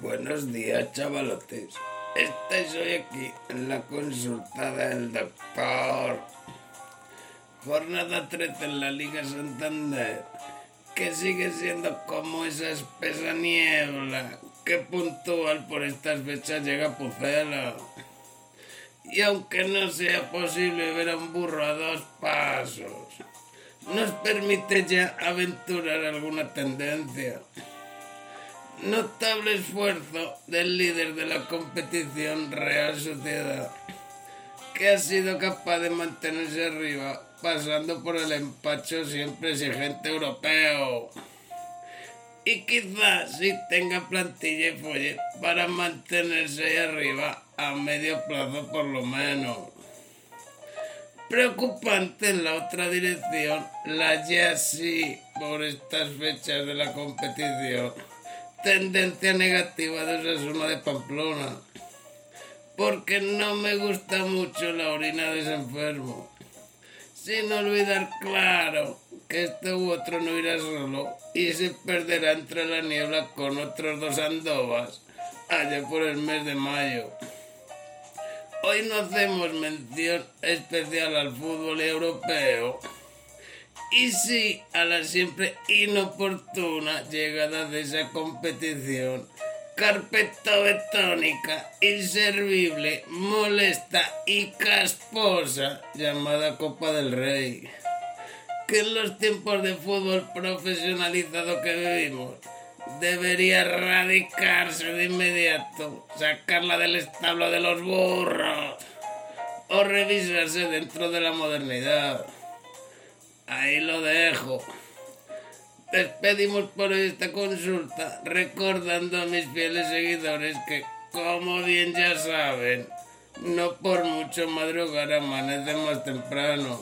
Buenos días, chavalotes. Estáis hoy aquí en la consulta del doctor. Jornada 13 en la Liga Santander, que sigue siendo como esa espesa niebla que puntual por estas fechas llega a Pucela. Y aunque no sea posible ver a un burro a dos pasos, nos permite ya aventurar alguna tendencia. Notable esfuerzo del líder de la competición Real Sociedad, que ha sido capaz de mantenerse arriba, pasando por el empacho siempre exigente europeo. Y quizás si tenga plantilla y folle para mantenerse ahí arriba a medio plazo por lo menos. Preocupante en la otra dirección, la ya sí por estas fechas de la competición tendencia negativa de Osasuna de Pamplona. Porque no me gusta mucho la orina de ese enfermo. Sin olvidar, claro, que este u otro no irá solo y se perderá entre la niebla con otros dos andovas allá por el mes de mayo. Hoy no hacemos mención especial al fútbol europeo y sí a la siempre inoportuna llegada de esa competición carpetobetónica, inservible, molesta y casposa llamada Copa del Rey. Que en los tiempos de fútbol profesionalizado que vivimos debería radicarse de inmediato, sacarla del establo de los burros o revisarse dentro de la modernidad. Ahí lo dejo. Despedimos por esta consulta recordando a mis fieles seguidores que, como bien ya saben, no por mucho madrugar amanece más temprano.